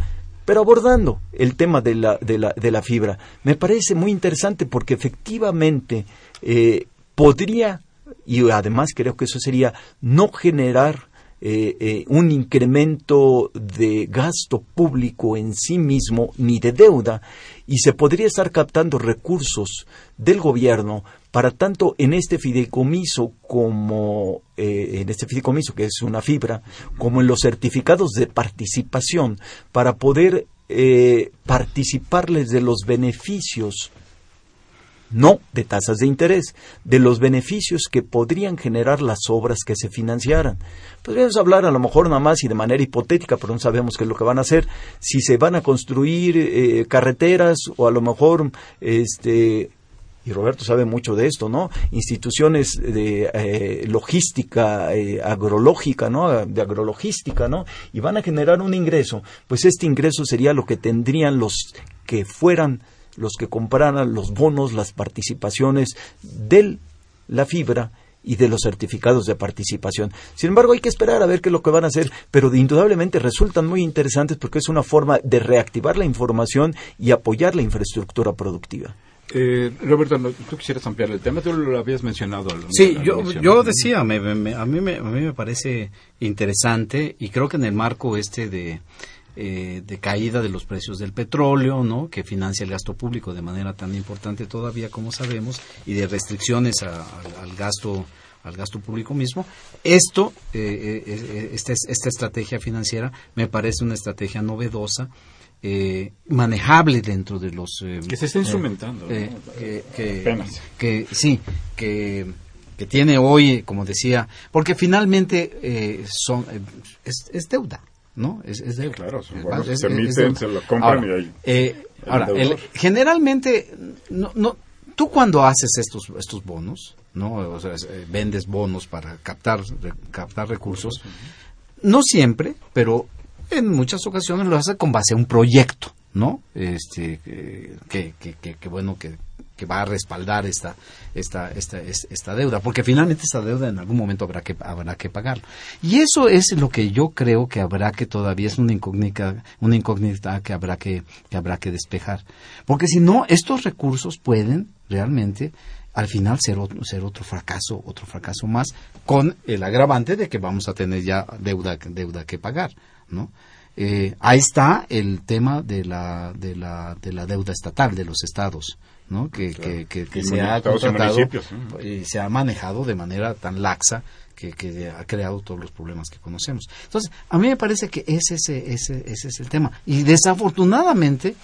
Pero abordando el tema de la, de la, de la fibra, me parece muy interesante porque efectivamente eh, podría, y además creo que eso sería, no generar eh, eh, un incremento de gasto público en sí mismo ni de deuda y se podría estar captando recursos del gobierno para tanto en este fideicomiso como eh, en este fideicomiso que es una fibra como en los certificados de participación para poder eh, participarles de los beneficios no de tasas de interés, de los beneficios que podrían generar las obras que se financiaran. Podríamos hablar a lo mejor nada más y de manera hipotética, pero no sabemos qué es lo que van a hacer, si se van a construir eh, carreteras o a lo mejor este y Roberto sabe mucho de esto, ¿no? Instituciones de eh, logística eh, agrológica, ¿no? De agrologística, ¿no? Y van a generar un ingreso. Pues este ingreso sería lo que tendrían los que fueran los que compraran los bonos, las participaciones de la fibra y de los certificados de participación. Sin embargo, hay que esperar a ver qué es lo que van a hacer, pero indudablemente resultan muy interesantes porque es una forma de reactivar la información y apoyar la infraestructura productiva. Eh, Roberto, no, tú quisieras ampliar el tema, tú lo habías mencionado. al- Sí, al yo, inicio, yo ¿no? decía, me- me- a, mí me, a mí me parece interesante y creo que en el marco este de, eh, de caída de los precios del petróleo, ¿no? que financia el gasto público de manera tan importante todavía como sabemos, y de restricciones a- al gasto al gasto público mismo. Esto, eh, eh, eh, esta, esta estrategia financiera me parece una estrategia novedosa, eh, manejable dentro de los... eh, Que se está eh, instrumentando, eh, ¿no? que, que- que sí, que, que tiene hoy, como decía, porque finalmente son, es, es deuda, ¿no? Es, es deuda. Claro, son Es- bonos que es- se es emiten, se lo compran Ahora, y ahí- el ahora, el- generalmente, no, no, tú cuando haces estos, estos bonos, ¿no? O sea, es, vendes bonos para captar, re- captar recursos, no siempre, pero en muchas ocasiones lo hace con base a un proyecto, ¿no? Este, que, que, que- bueno, que, que va a respaldar esta, esta, esta, es- esta deuda, porque finalmente esta deuda en algún momento habrá que, habrá que pagarlo. Y eso es lo que yo creo que habrá que todavía, es una incógnita, una incógnita que habrá que, que habrá que despejar. Porque si no, estos recursos pueden realmente al final ser otro, ser otro fracaso, otro fracaso más, con el agravante de que vamos a tener ya deuda, deuda que pagar, ¿no? Eh, ahí está el tema de la, de la, de la deuda estatal de los estados, ¿no? Que, que, que, que Y se ha y contratado y se ha manejado de manera tan laxa que, que ha creado todos los problemas que conocemos. Entonces, a mí me parece que ese, ese, ese, ese es el tema. Y desafortunadamente,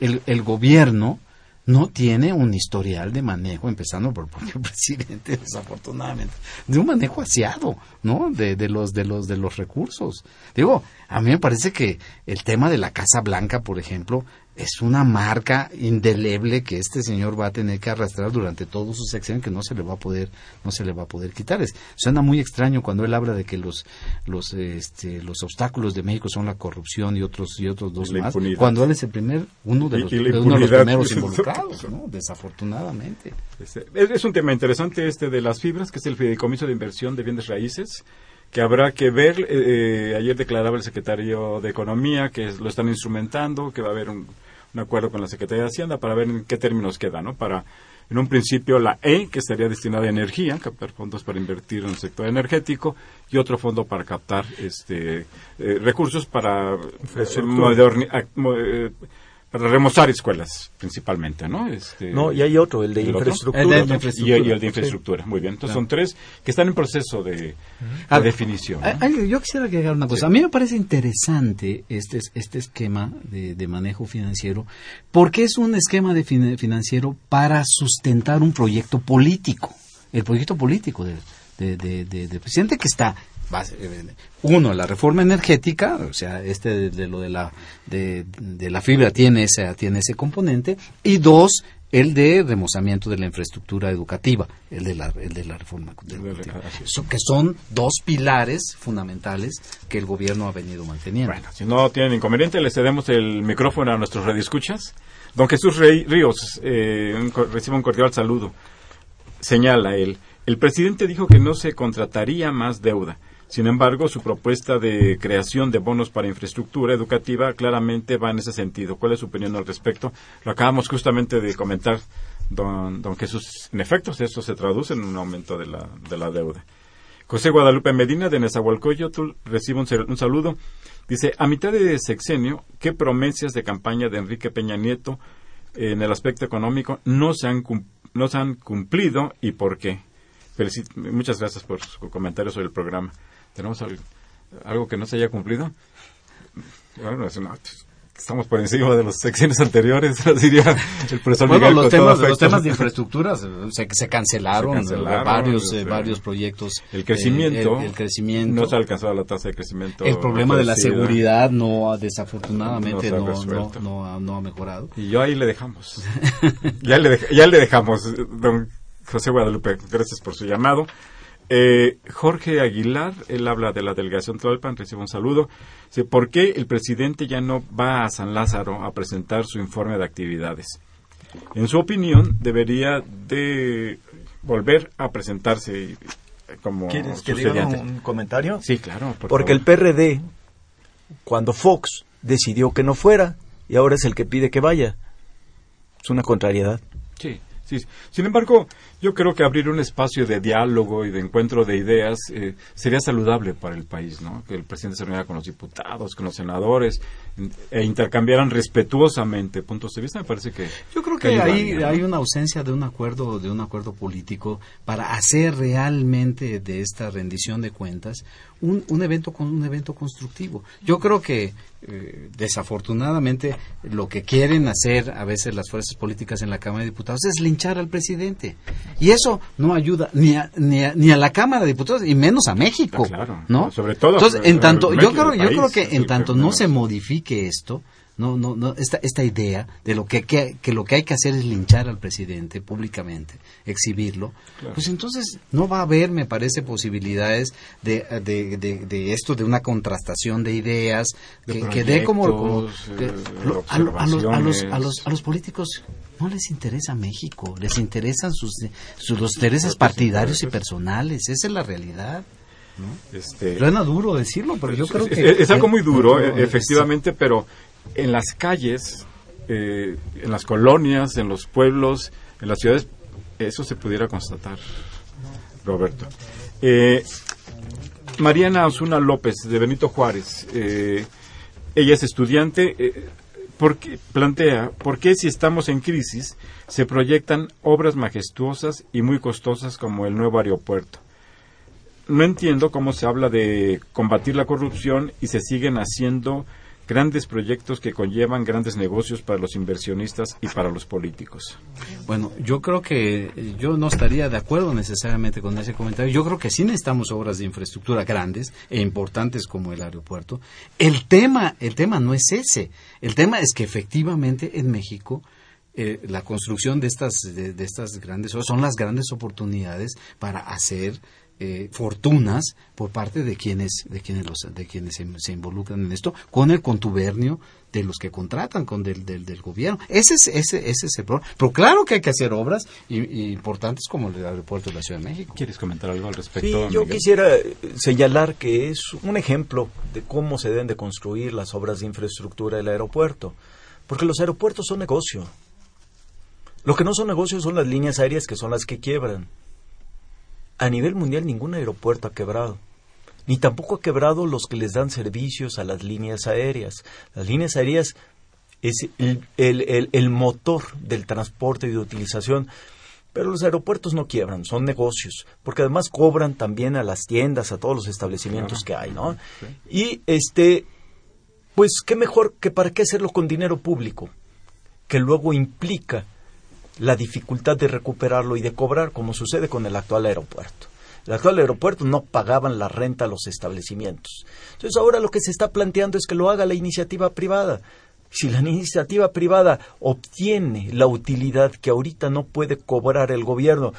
el, el gobierno no tiene un historial de manejo, empezando por el <laughs> propio presidente, desafortunadamente, de un manejo aseado, ¿no? De, de los, de los, de los recursos. Digo, a mí me parece que el tema de la Casa Blanca, por ejemplo, es una marca indeleble que este señor va a tener que arrastrar durante todos sus sexenio que no se le va a poder no se le va a poder quitar es, suena muy extraño cuando él habla de que los los este, los obstáculos de México son la corrupción y otros y otros dos más impunidad. cuando él es el primer uno de los, uno de primeros <laughs> involucrados ¿no? desafortunadamente Este, Es, es un tema interesante este de las fibras, que es el fideicomiso de inversión de bienes raíces, que habrá que ver. eh, eh, ayer declaraba el secretario de Economía que lo están instrumentando, que va a haber un, un acuerdo con la Secretaría de Hacienda para ver en qué términos queda, ¿no? Para, en un principio, la E, que estaría destinada a energía, captar fondos para invertir en el sector energético, y otro fondo para captar este eh, recursos para, eh, moderni- eh, para remozar escuelas, principalmente, ¿no? Este, No, y hay otro, el de ¿El otro? infraestructura. El de y, infraestructura. y el de infraestructura. Muy bien. Entonces son tres que están en proceso de, Ah, definición. Yo quisiera agregar una cosa. A mí me parece interesante este, este esquema de, de manejo financiero, porque es un esquema de fin- financiero para sustentar un proyecto político. El proyecto político del de, de- de- del presidente que está uno la reforma energética o sea este de, de lo de la de, de la fibra tiene ese tiene ese componente y dos el de remozamiento de la infraestructura educativa el de la el de la reforma educativa. So- que son dos pilares fundamentales que el gobierno ha venido manteniendo. Bueno, si no tienen inconveniente, le cedemos el micrófono a nuestros radioescuchas. Don Jesús Rey- Ríos eh, un recibe un cordial saludo. Señala él, el presidente dijo que no se contrataría más deuda. Sin embargo, su propuesta de creación de bonos para infraestructura educativa claramente va en ese sentido. ¿Cuál es su opinión al respecto? Lo acabamos justamente de comentar, don, don Jesús. En efecto, esto se traduce en un aumento de la, de la deuda. José Guadalupe Medina de Nezahualcóyotl recibe un, un saludo. Dice, a mitad de sexenio, ¿qué promesas de campaña de Enrique Peña Nieto en el aspecto económico no se han, no se han cumplido y por qué? Muchas gracias por su comentario sobre el programa. ¿Tenemos al- algo que no se haya cumplido? Bueno, es una- estamos por encima de los sexenios anteriores, <laughs> diría el profesor Bueno, Miguel los temas, los temas de infraestructura se, se- se cancelaron, Se cancelaron, varios, eh, varios proyectos. El crecimiento, eh, el, el crecimiento. no se ha alcanzado la tasa de crecimiento. el problema de la seguridad no ha, desafortunadamente No no, no, ha, no ha mejorado. Y yo ahí le dejamos. ya, le dej- ya le dejamos, don José Guadalupe. Gracias por su llamado. Eh, Jorge Aguilar, él habla de la delegación Tlalpan, recibe un saludo. Dice, ¿por qué el presidente ya no va a San Lázaro a presentar su informe de actividades? En su opinión, debería de volver a presentarse y- como ¿Quieres que diga estudiantes. un comentario? Sí, claro. por Porque el. PRD, cuando Fox decidió que no fuera, y ahora es el que pide que vaya. Es una contrariedad. Sí, sí. Sin embargo, yo creo que abrir un espacio de diálogo y de encuentro de ideas eh, sería saludable para el país, ¿no? Que el presidente se reuniera con los diputados, con los senadores e intercambiaran respetuosamente puntos de vista. Me parece que Yo creo que hay, ¿no? hay una ausencia de un acuerdo, de un acuerdo político para hacer realmente de esta rendición de cuentas un, un evento con un evento constructivo. Yo creo que eh, desafortunadamente lo que quieren hacer a veces las fuerzas políticas en la Cámara de Diputados es linchar al presidente. Y eso no ayuda ni a, ni a, ni a la Cámara de Diputados y menos a México. Ah, claro. ¿no? Sobre todo, Entonces, en tanto, yo México, creo, el yo creo que en tanto que no se modifique esto, no, no, no, esta, esta idea de lo que, que, que lo que hay que hacer es linchar al presidente públicamente, exhibirlo, pues entonces no va a haber, me parece, posibilidades de, de, de, de esto, de una contrastación de ideas, De que, que dé como, como proyectos, que eh, lo- a, lo- a los, a, los, a, los, a los políticos no les interesa México, les interesan sus, sus los intereses partidarios y personales, esa es la realidad. Este, Suena duro decirlo, pero yo creo es, que... es- es algo muy duro, eh, efectivamente, pero en las calles, eh, en las colonias, en los pueblos, en las ciudades, eso se pudiera constatar, Roberto. Eh, Mariana Osuna López, de Benito Juárez, eh, ella es estudiante, porque, plantea, ¿por qué si estamos en crisis se proyectan obras majestuosas y muy costosas como el nuevo aeropuerto? no entiendo cómo se habla de combatir la corrupción y se siguen haciendo grandes proyectos que conllevan grandes negocios para los inversionistas y para los políticos. Bueno, yo creo que yo no estaría de acuerdo necesariamente con ese comentario. Yo creo que sí necesitamos obras de infraestructura grandes e importantes como el aeropuerto. El tema, el tema no es ese. El tema es que efectivamente en México eh, la construcción de estas de, de estas grandes obras son las grandes oportunidades para hacer eh, fortunas por parte de quienes de quienes los, de quienes se, se involucran en esto con el contubernio de los que contratan con del, del, del gobierno ese es ese, ese es el problema pero claro que hay que hacer obras y, y importantes como el aeropuerto de la Ciudad de México ¿Quieres comentar algo al Sí, respecto? yo Miguel? quisiera eh, señalar que es un ejemplo de cómo se deben de construir las obras de infraestructura del aeropuerto, porque los aeropuertos son negocio. Lo que no son negocios son las líneas aéreas que son las que quiebran. A nivel mundial ningún aeropuerto ha quebrado, ni tampoco ha quebrado los que les dan servicios a las líneas aéreas. Las líneas aéreas es el, el- el- el motor del transporte y de utilización. Pero los aeropuertos no quiebran, son negocios, porque además cobran también a las tiendas, a todos los establecimientos que hay, ¿no? Y este, pues qué mejor que para qué hacerlo con dinero público, que luego implica la dificultad de recuperarlo y de cobrar, como sucede con el actual aeropuerto. El actual aeropuerto no pagaban la renta a los establecimientos. Entonces ahora lo que se está planteando es que lo haga la iniciativa privada. Si la iniciativa privada obtiene la utilidad que ahorita no puede cobrar el gobierno,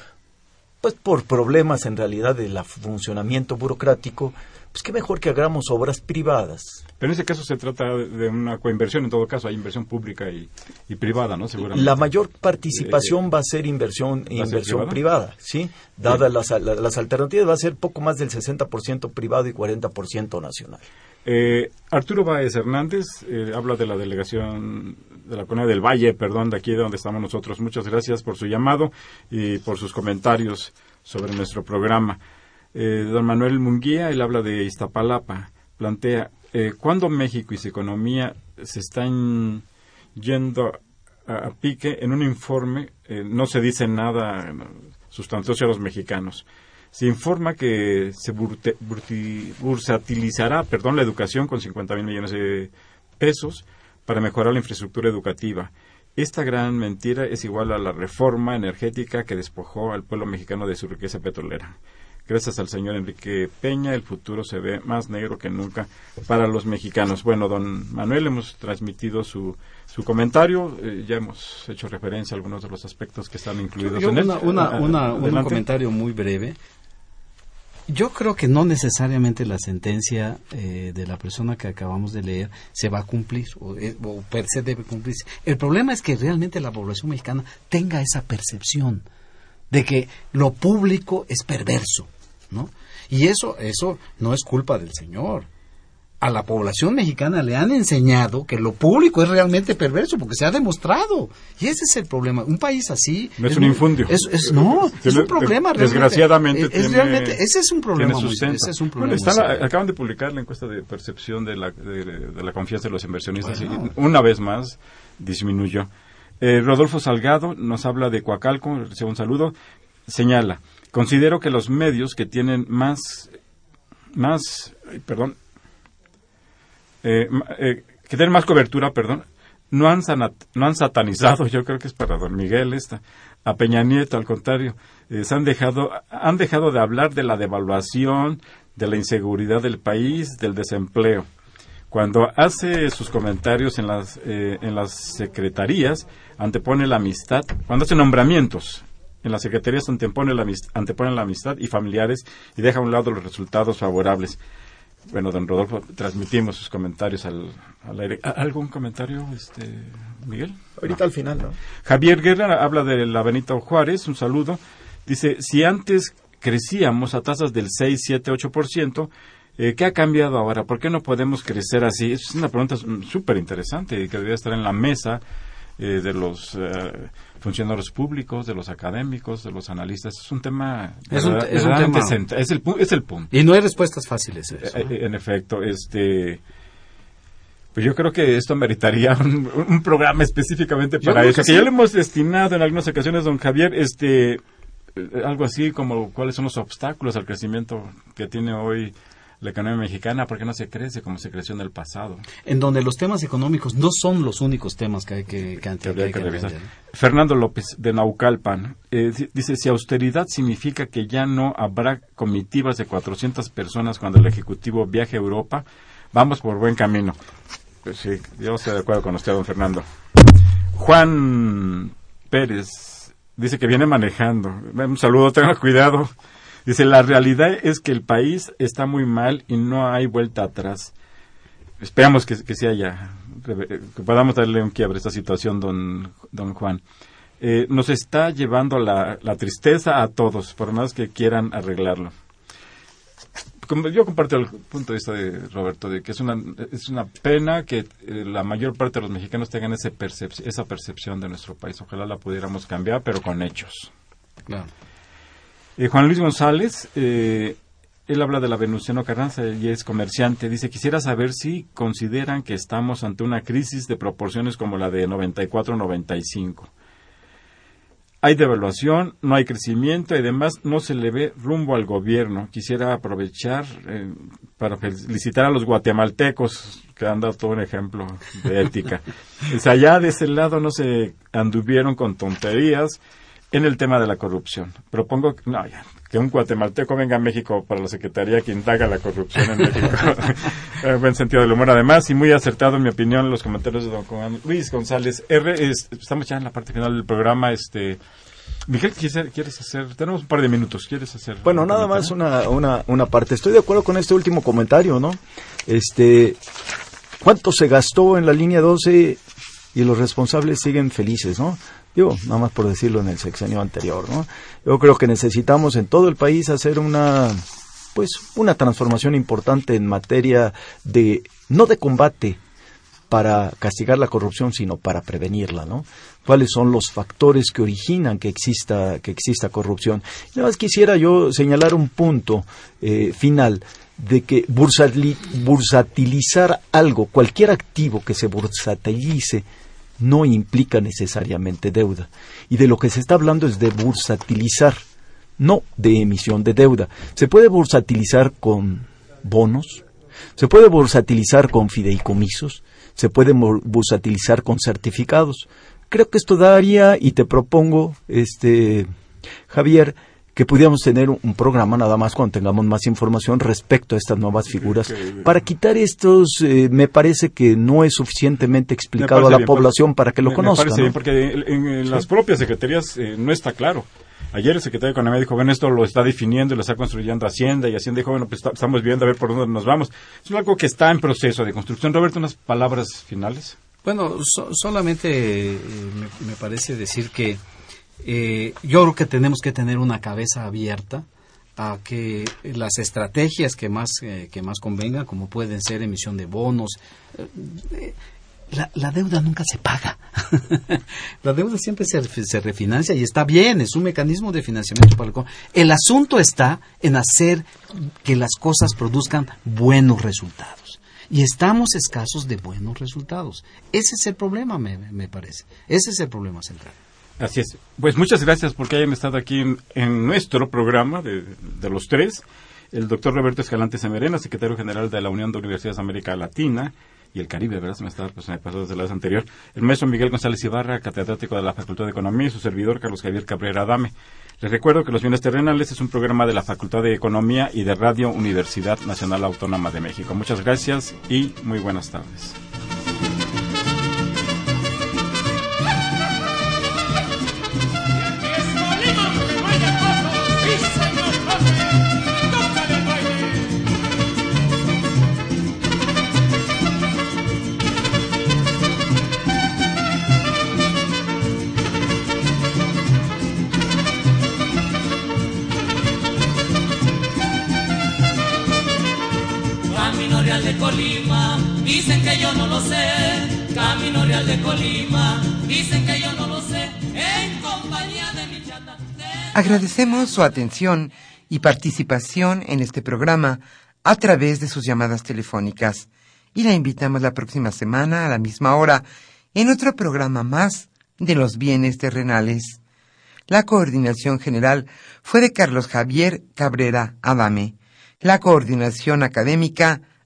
pues por problemas en realidad del funcionamiento burocrático, pues qué mejor que hagamos obras privadas. Pero en ese caso se trata de una coinversión, en todo caso hay inversión pública y, y privada, ¿no? Seguramente. La mayor participación va a ser inversión, Eh, ¿va a ser inversión privada? privada, ¿sí? Dadas las, la- las alternativas, va a ser poco más del 60% privado y 40% nacional. Eh, Arturo Báez Hernández eh, habla de la delegación de la Colonia del Valle, perdón, de aquí de donde estamos nosotros. Muchas gracias por su llamado y por sus comentarios sobre nuestro programa. Eh, don Manuel Munguía, él habla de Iztapalapa, plantea, eh, ¿cuándo México y su economía se están yendo a, pique? En un informe eh, no se dice nada sustancioso a los mexicanos se informa que se burte- bursatilizará perdón, la educación con 50 mil millones de pesos para mejorar la infraestructura educativa. Esta gran mentira es igual a la reforma energética que despojó al pueblo mexicano de su riqueza petrolera. Gracias al señor Enrique Peña, el futuro se ve más negro que nunca para los mexicanos. Bueno, don Manuel, hemos transmitido su, su comentario. eh, ya hemos hecho referencia a algunos de los aspectos que están incluidos Yo en él. una, una, una- un comentario muy breve. Yo creo que no necesariamente la sentencia eh, de la persona que acabamos de leer se va a cumplir o, eh, o per se debe cumplirse. El problema es que realmente la población mexicana tenga esa percepción de que lo público es perverso, ¿no? Y eso, eso no es culpa del señor. A la población mexicana le han enseñado que lo público es realmente perverso porque se ha demostrado. Y ese es el problema. Un país así... No es un infundio. es- es- no, es Tiene- un problema. realmente. Desgraciadamente Es- es tiene- realmente, ese es un problema. muy- ese es un Bueno, problema. la- serio. acaban de publicar la encuesta de percepción de la, de, de la confianza de los inversionistas Bueno. y una vez más disminuyó. Eh, Rodolfo Salgado nos habla de Coacalco, recibe un saludo, señala, considero que los medios que tienen más, más, perdón, eh, eh, que tienen más cobertura, perdón, no han, no han satanizado, yo creo que es para don Miguel esta, a Peña Nieto, al contrario, eh, se han dejado, han dejado de hablar de la devaluación, de la inseguridad del país, del desempleo. Cuando hace sus comentarios en las, eh, en las secretarías, antepone la amistad, cuando hace nombramientos, en las secretarías antepone la, antepone la amistad y familiares y deja a un lado los resultados favorables. Bueno, don Rodolfo, transmitimos sus comentarios al, aire. ¿Algún comentario, este, Miguel? Ahorita al final, ¿no? Javier Guerra habla de la Benito Juárez, un saludo. Dice, si antes crecíamos a tasas del 6, 7, 8%, eh, ¿qué ha cambiado ahora? ¿Por qué no podemos crecer así? Es una pregunta súper interesante y que debería estar en la mesa eh, de los eh, funcionarios públicos, de los académicos, de los analistas. Es un tema... Es un, es un tema... Es el, es el punto. Y no hay respuestas fáciles. Eso, En efecto, este... Pues yo creo que esto meritaría un, programa específicamente para eso. Que, ya lo hemos destinado en algunas ocasiones, don Javier, este, algo así como cuáles son los obstáculos al crecimiento que tiene hoy la economía mexicana, ¿por qué no se crece como se creció en el pasado? En donde los temas económicos no son los únicos temas que hay que, revisar. Fernando López, de Naucalpan, eh, dice, si austeridad significa que ya no habrá comitivas de 400 personas cuando el Ejecutivo viaje a Europa, vamos por buen camino. Pues sí, yo estoy de acuerdo con usted, don Fernando. Juan Pérez dice que viene manejando. Un saludo, tenga cuidado. Dice, la realidad es que el país está muy mal y no hay vuelta atrás. Esperamos que, que haya, que podamos darle un quiebre a esta situación, don, don Juan. Eh, nos está llevando la, la, tristeza a todos, por más que quieran arreglarlo. Yo comparto el punto de vista de Roberto, de que es una, es una pena que eh, la mayor parte de los mexicanos tengan ese esa percepción de nuestro país. Ojalá la pudiéramos cambiar, pero con hechos. Claro. Eh, Juan Luis González, eh, él habla de la Venustiano Carranza y es comerciante. Dice, quisiera saber si consideran que estamos ante una crisis de proporciones como la de 94-95. Hay devaluación, no hay crecimiento y además no se le ve rumbo al gobierno. Quisiera aprovechar eh, para felicitar a los guatemaltecos que han dado todo un ejemplo de ética. <laughs> es allá de ese lado no se anduvieron con tonterías en el tema de la corrupción. Propongo que un guatemalteco venga a México para la Secretaría que indaga la corrupción en México. <laughs> <laughs> en buen sentido del humor, además, y muy acertado, en mi opinión, los comentarios de don Luis González R. estamos ya en la parte final del programa. este Miguel, ¿quieres hacer? Tenemos un par de minutos. ¿Quieres hacer? Bueno, nada más una, una, una parte. Estoy de acuerdo con este último comentario, ¿no? Este, ¿cuánto se gastó en la línea 12 y los responsables siguen felices, ¿no? Digo, nada más por decirlo en el sexenio anterior, ¿no? Yo creo que necesitamos en todo el país hacer una, pues, una transformación importante en materia de, no de combate para castigar la corrupción, sino para prevenirla, ¿no? ¿Cuáles son los factores que originan que exista, que exista corrupción? Nada más quisiera yo señalar un punto eh, final de que bursatilizar algo, cualquier activo que se bursatilice, no implica necesariamente deuda. Y de lo que se está hablando es de bursatilizar, no de emisión de deuda. Se puede bursatilizar con bonos, se puede bursatilizar con fideicomisos, se puede bursatilizar con certificados. Creo que esto daría, y te propongo, este, Javier, que pudiéramos tener un programa nada más cuando tengamos más información respecto a estas nuevas figuras. Para quitar estos, eh, me parece que no es suficientemente explicado a la población para que lo conozcan. Me parece bien, porque en, las propias secretarías eh, no está claro. Ayer el secretario de Economía dijo, bueno, esto lo está definiendo y lo está construyendo Hacienda, y Hacienda dijo, bueno, pues estamos viendo a ver por dónde nos vamos. Es algo que está en proceso de construcción. Roberto, unas palabras finales. Bueno, solamente eh, me, parece decir que eh, yo creo que tenemos que tener una cabeza abierta a que las estrategias que más, eh, que más convengan, como pueden ser emisión de bonos, eh, la, deuda nunca se paga. <laughs> la deuda siempre se, refinancia y está bien, es un mecanismo de financiamiento para el... El asunto está en hacer que las cosas produzcan buenos resultados. Y estamos escasos de buenos resultados. Ese es el problema, me parece. Ese es el problema central. Así es. Pues muchas gracias porque hayan estado aquí en, nuestro programa de, los tres. El doctor Roberto Escalante Semerena, secretario general de la Unión de Universidades de América Latina, y el Caribe, ¿verdad? Se me estaba pues, desde la vez anterior. El maestro Miguel González Ibarra, catedrático de la Facultad de Economía, y su servidor Carlos Javier Cabrera Adame. Les recuerdo que Los Bienes Terrenales es un programa de la Facultad de Economía y de Radio Universidad Nacional Autónoma de México. Muchas gracias y muy buenas tardes. Dicen que yo no lo sé. Camino Real de Colima, dicen que yo no lo sé. En compañía de. Agradecemos su atención y participación en este programa a través de sus llamadas telefónicas y la invitamos la próxima semana a la misma hora en otro programa más de los bienes terrenales. La coordinación general fue de Carlos Javier Cabrera Adame, la coordinación académica